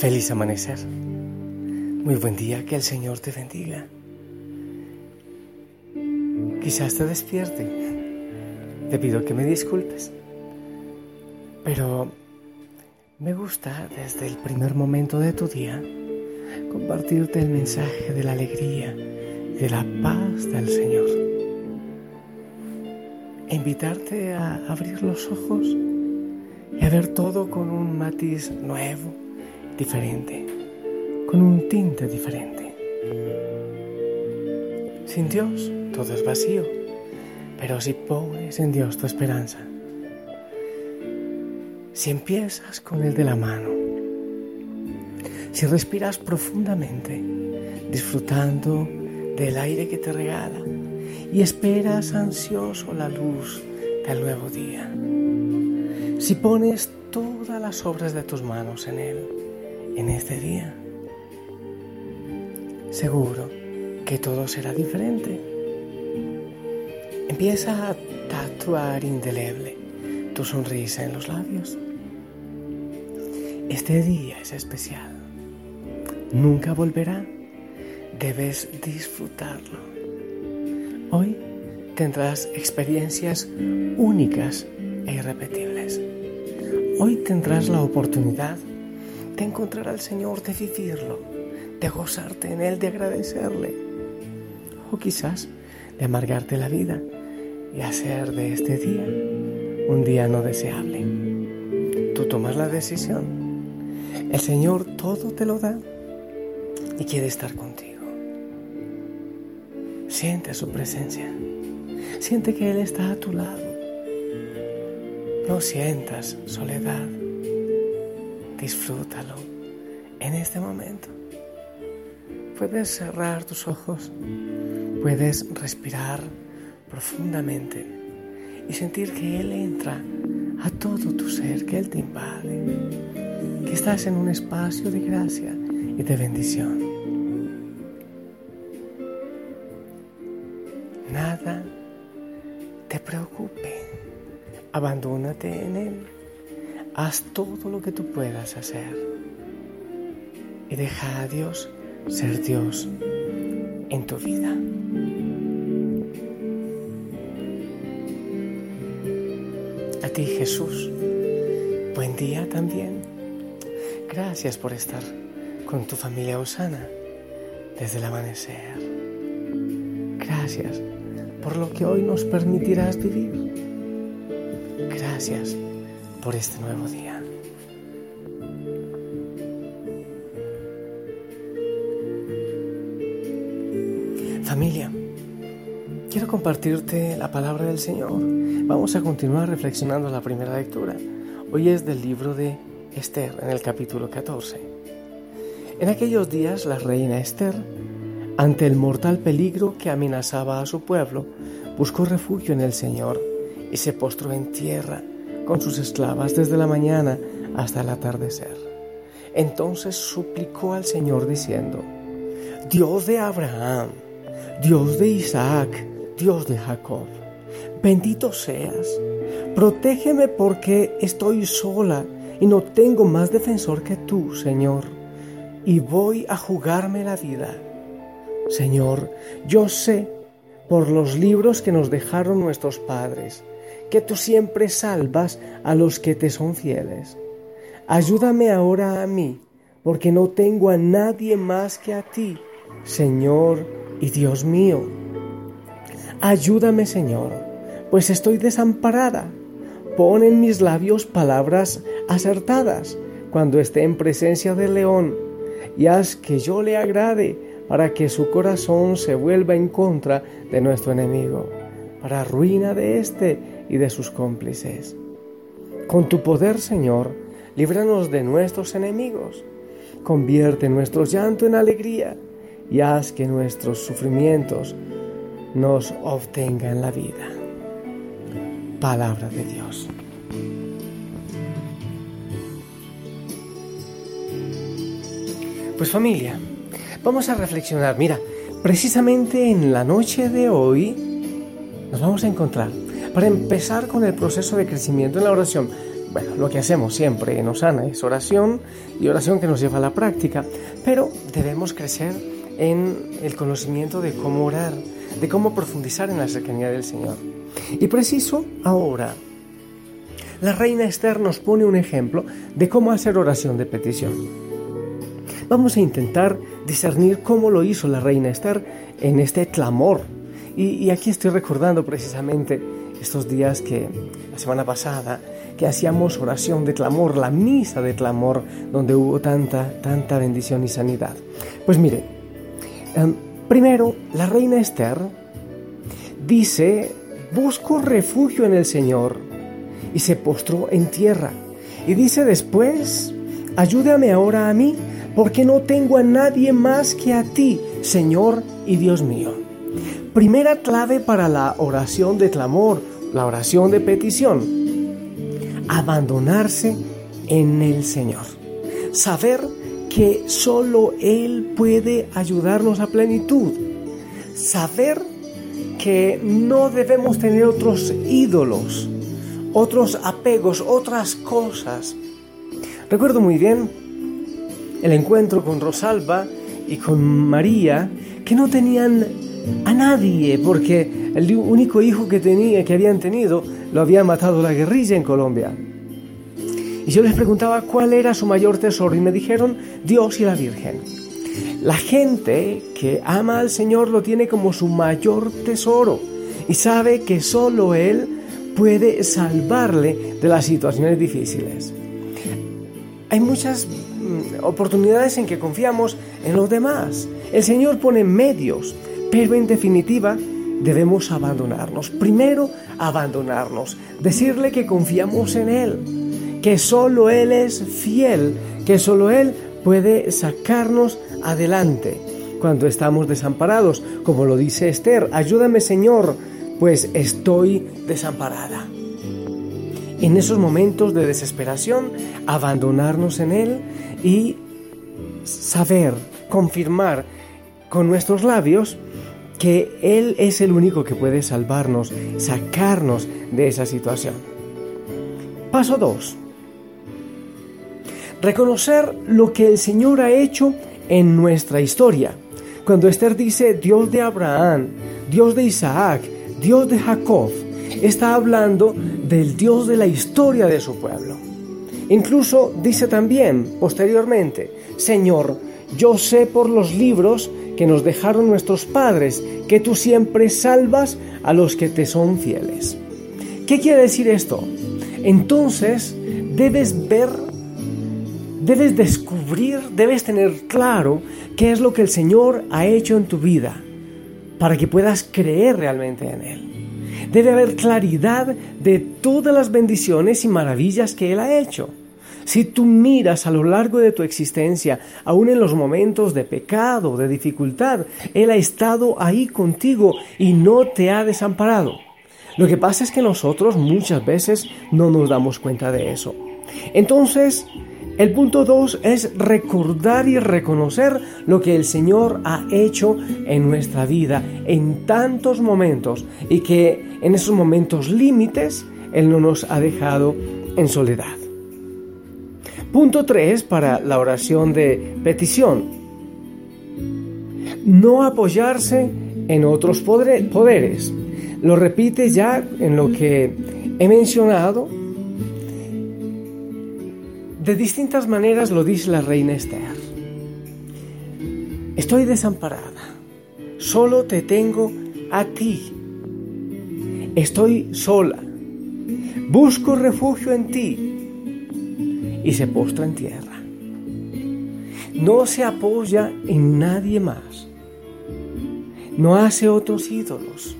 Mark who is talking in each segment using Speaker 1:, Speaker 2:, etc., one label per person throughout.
Speaker 1: Feliz amanecer. Muy buen día, que el Señor te bendiga. Quizás te despierte. Te pido que me disculpes. Pero me gusta desde el primer momento de tu día compartirte el mensaje de la alegría y de la paz del Señor. Invitarte a abrir los ojos y a ver todo con un matiz nuevo diferente, con un tinte diferente. Sin Dios todo es vacío, pero si pones en Dios tu esperanza, si empiezas con Él de la mano, si respiras profundamente, disfrutando del aire que te regala y esperas ansioso la luz del nuevo día, si pones todas las obras de tus manos en Él, en este día. Seguro que todo será diferente. Empieza a tatuar indeleble tu sonrisa en los labios. Este día es especial. Nunca volverá. Debes disfrutarlo. Hoy tendrás experiencias únicas e irrepetibles. Hoy tendrás la oportunidad de encontrar al Señor, de vivirlo, de gozarte en Él, de agradecerle. O quizás de amargarte la vida y hacer de este día un día no deseable. Tú tomas la decisión. El Señor todo te lo da y quiere estar contigo. Siente su presencia. Siente que Él está a tu lado. No sientas soledad disfrútalo en este momento. Puedes cerrar tus ojos, puedes respirar profundamente y sentir que Él entra a todo tu ser, que Él te invade, que estás en un espacio de gracia y de bendición. Nada te preocupe, abandónate en Él Haz todo lo que tú puedas hacer y deja a Dios ser Dios en tu vida. A ti Jesús, buen día también. Gracias por estar con tu familia Osana desde el amanecer. Gracias por lo que hoy nos permitirás vivir. Gracias por este nuevo día. Familia, quiero compartirte la palabra del Señor. Vamos a continuar reflexionando la primera lectura. Hoy es del libro de Esther, en el capítulo 14. En aquellos días la reina Esther, ante el mortal peligro que amenazaba a su pueblo, buscó refugio en el Señor y se postró en tierra con sus esclavas desde la mañana hasta el atardecer. Entonces suplicó al Señor diciendo, Dios de Abraham, Dios de Isaac, Dios de Jacob, bendito seas, protégeme porque estoy sola y no tengo más defensor que tú, Señor, y voy a jugarme la vida. Señor, yo sé por los libros que nos dejaron nuestros padres, que tú siempre salvas a los que te son fieles. Ayúdame ahora a mí, porque no tengo a nadie más que a ti, Señor y Dios mío. Ayúdame, Señor, pues estoy desamparada. Pon en mis labios palabras acertadas cuando esté en presencia del león y haz que yo le agrade para que su corazón se vuelva en contra de nuestro enemigo, para ruina de éste y de sus cómplices. Con tu poder, Señor, líbranos de nuestros enemigos, convierte nuestro llanto en alegría y haz que nuestros sufrimientos nos obtengan la vida. Palabra de Dios. Pues familia, vamos a reflexionar. Mira, precisamente en la noche de hoy nos vamos a encontrar para empezar con el proceso de crecimiento en la oración. Bueno, lo que hacemos siempre en Osana es oración y oración que nos lleva a la práctica, pero debemos crecer en el conocimiento de cómo orar, de cómo profundizar en la cercanía del Señor. Y preciso ahora, la reina Esther nos pone un ejemplo de cómo hacer oración de petición. Vamos a intentar discernir cómo lo hizo la reina Esther en este clamor. Y, aquí estoy recordando precisamente estos días que la semana pasada que hacíamos oración de clamor, la misa de clamor, donde hubo tanta, tanta bendición y sanidad. Pues mire, em, primero, la reina Esther dice, busco refugio en el Señor, y se postró en tierra. Y dice después, ayúdame ahora a mí porque no tengo a nadie más que a ti, Señor y Dios mío. Primera clave para la oración de clamor, la oración de petición. Abandonarse en el Señor. Saber que solo Él puede ayudarnos a plenitud. Saber que no debemos tener otros ídolos, otros apegos, otras cosas. Recuerdo muy bien el encuentro con Rosalba y con María, que no tenían a nadie, porque el único hijo que, tenía, que habían tenido lo había matado la guerrilla en Colombia. Y yo les preguntaba cuál era su mayor tesoro y me dijeron Dios y la Virgen. La gente que ama al Señor lo tiene como su mayor tesoro y sabe que solo Él puede salvarle de las situaciones difíciles. Hay muchas Mm, oportunidades en que confiamos en los demás. El Señor pone medios, pero en definitiva debemos abandonarnos. Primero, abandonarnos, decirle que confiamos en Él, que solo Él es fiel, que solo Él puede sacarnos adelante cuando estamos desamparados, como lo dice Esther, ayúdame Señor, pues estoy desamparada. En esos momentos de desesperación, abandonarnos en Él y saber, confirmar con nuestros labios que Él es el único que puede salvarnos, sacarnos de esa situación. Paso 2. Reconocer lo que el Señor ha hecho en nuestra historia. Cuando Esther dice Dios de Abraham, Dios de Isaac, Dios de Jacob, está hablando del Dios de la historia de su pueblo. Incluso dice también posteriormente, Señor, yo sé por los libros que nos dejaron nuestros padres que tú siempre salvas a los que te son fieles. ¿Qué quiere decir esto? Entonces debes ver, debes descubrir, debes tener claro qué es lo que el Señor ha hecho en tu vida para que puedas creer realmente en Él. Debe haber claridad de todas las bendiciones y maravillas que Él ha hecho. Si tú miras a lo largo de tu existencia, aún en los momentos de pecado, de dificultad, Él ha estado ahí contigo y no te ha desamparado. Lo que pasa es que nosotros muchas veces no nos damos cuenta de eso. Entonces, el punto dos es recordar y reconocer lo que el Señor ha hecho en nuestra vida en tantos momentos y que en esos momentos límites Él no nos ha dejado en soledad. Punto 3 para la oración de petición. No apoyarse en otros poderes. Lo repite ya en lo que he mencionado. De distintas maneras lo dice la reina Esther. Estoy desamparada. Solo te tengo a ti. Estoy sola. Busco refugio en ti y se postra en tierra. no se apoya en nadie más, no hace otros ídolos,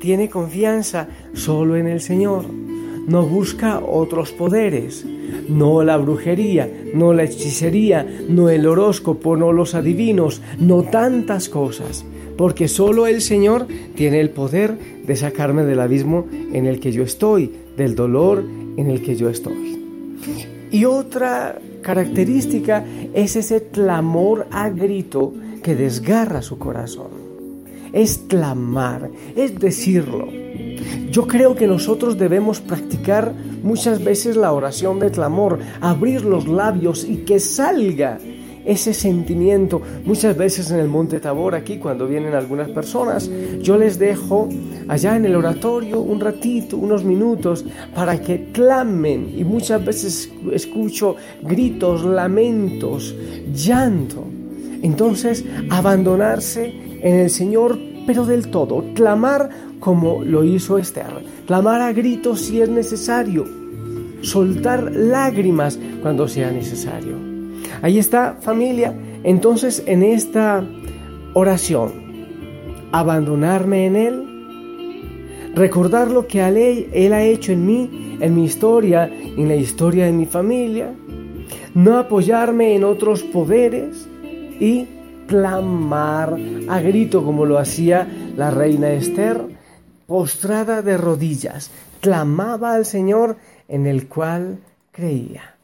Speaker 1: tiene confianza solo en el Señor, no busca otros poderes, no la brujería, no la hechicería, no el horóscopo, no los adivinos, no tantas cosas, porque solo el Señor tiene el poder de sacarme del abismo en el que yo estoy, del dolor en el que yo estoy. Y otra característica es ese clamor a grito que desgarra su corazón. Es clamar, es decirlo. Yo creo que nosotros debemos practicar muchas veces la oración de clamor, abrir los labios y que salga ese sentimiento. Muchas veces en el Monte Tabor, aquí cuando vienen algunas personas, yo les dejo allá en el oratorio un ratito, unos minutos, para que clamen. Y muchas veces escucho gritos, lamentos, llanto. Entonces, abandonarse en el Señor, pero del todo, clamar como lo hizo Esther, clamar a gritos si es necesario, soltar lágrimas cuando sea necesario. Ahí está familia. Entonces en esta oración, abandonarme en Él, recordar lo que Él ha hecho en mí, en mi historia, en la historia de mi familia, no apoyarme en otros poderes y clamar a grito como lo hacía la reina Esther, postrada de rodillas, clamaba al Señor en el cual creía.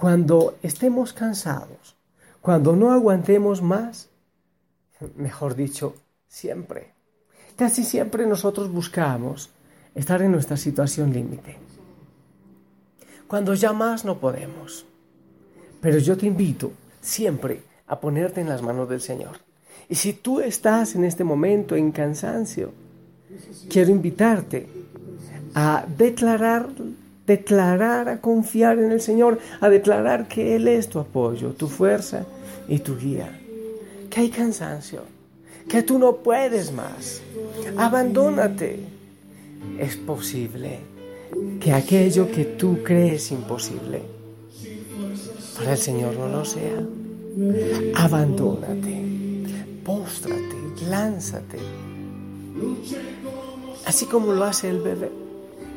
Speaker 1: Cuando estemos cansados, cuando no aguantemos más, mejor dicho, siempre, casi siempre nosotros buscamos estar en nuestra situación límite. Cuando ya más no podemos. Pero yo te invito siempre a ponerte en las manos del Señor. Y si tú estás en este momento en cansancio, quiero invitarte a declarar declarar a confiar en el Señor, a declarar que Él es tu apoyo, tu fuerza y tu guía. Que hay cansancio, que tú no puedes más. Abandónate. Es posible que aquello que tú crees imposible, para el Señor no lo sea. Abandónate, póstrate, lánzate. Así como lo hace el bebé,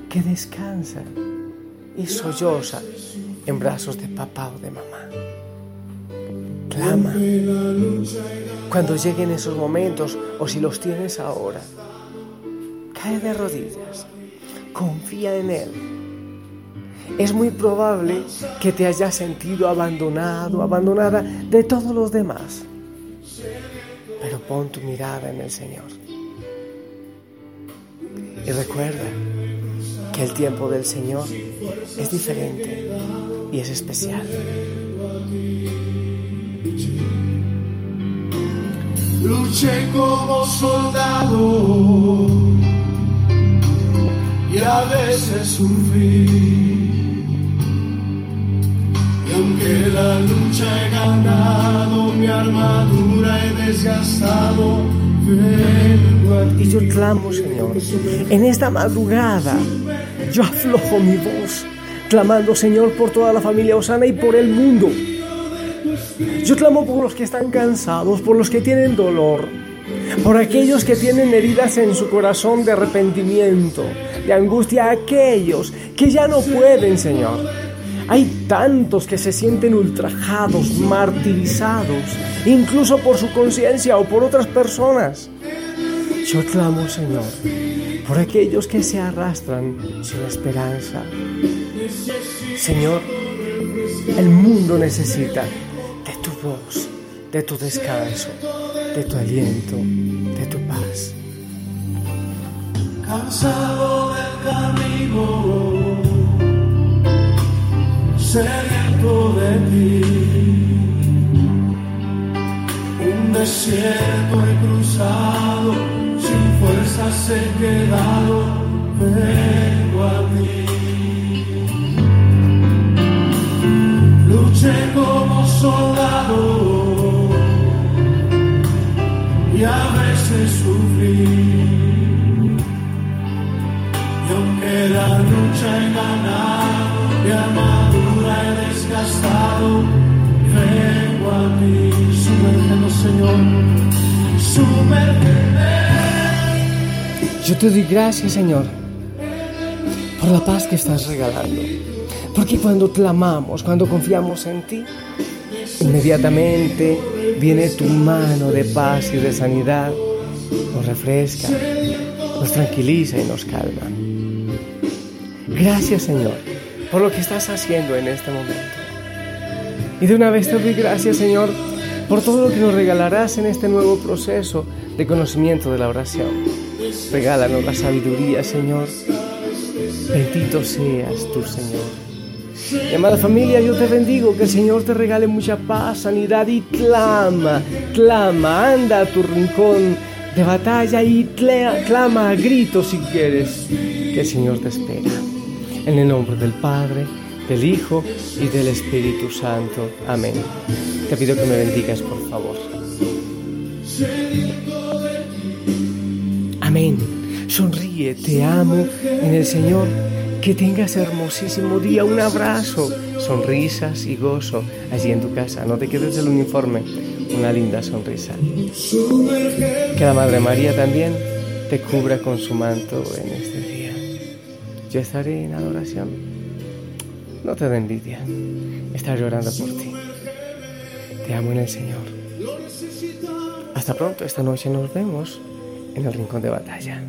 Speaker 1: que descansa y solloza en brazos de papá o de mamá. Clama. Cuando lleguen esos momentos o si los tienes ahora, cae de rodillas. Confía en Él. Es muy probable que te hayas sentido abandonado, abandonada de todos los demás. Pero pon tu mirada en el Señor. Y recuerda, que el tiempo del Señor es diferente y es especial.
Speaker 2: Luché como soldado y a veces sufrí. Y aunque la lucha he ganado, mi armadura he desgastado,
Speaker 1: y yo clamo, Señor, en esta madrugada yo aflojo mi voz, clamando, Señor, por toda la familia Osana y por el mundo. Yo clamo por los que están cansados, por los que tienen dolor, por aquellos que tienen heridas en su corazón de arrepentimiento, de angustia, aquellos que ya no pueden, Señor. Hay tantos que se sienten ultrajados, martirizados, incluso por su conciencia o por otras personas. Yo clamo, Señor, por aquellos que se arrastran sin esperanza. Señor, el mundo necesita de tu voz, de tu descanso, de tu aliento, de tu paz.
Speaker 2: Cansado del camino, sediento de ti, un desierto he cruzado fuerzas he quedado, vengo a ti. Luché como soldado y a veces sufrí. Y aunque la lucha he ganado, de armadura he desgastado, vengo a ti. Sumérgenos, Señor, sumérgenos.
Speaker 1: Yo te doy gracias, Señor, por la paz que estás regalando. Porque cuando clamamos, cuando confiamos en ti, inmediatamente viene tu mano de paz y de sanidad, nos refresca, nos tranquiliza y nos calma. Gracias, Señor, por lo que estás haciendo en este momento. Y de una vez te doy gracias, Señor, por todo lo que nos regalarás en este nuevo proceso de conocimiento de la oración. Regálanos la sabiduría, Señor. Bendito seas tú, Señor. Mi amada familia, yo te bendigo, que el Señor te regale mucha paz, sanidad y clama, clama, anda a tu rincón de batalla y clama a gritos si quieres, que el Señor te espera. En el nombre del Padre, del Hijo y del Espíritu Santo. Amén. Te pido que me bendigas, por favor. Amén. Sonríe, te amo en el Señor. Que tengas hermosísimo día. Un abrazo, sonrisas y gozo allí en tu casa. No te quedes el uniforme. Una linda sonrisa. Que la Madre María también te cubra con su manto en este día. Yo estaré en adoración. No te da envidia. Estaré llorando por ti. Te amo en el Señor. Hasta pronto. Esta noche nos vemos en el rincón de batalla.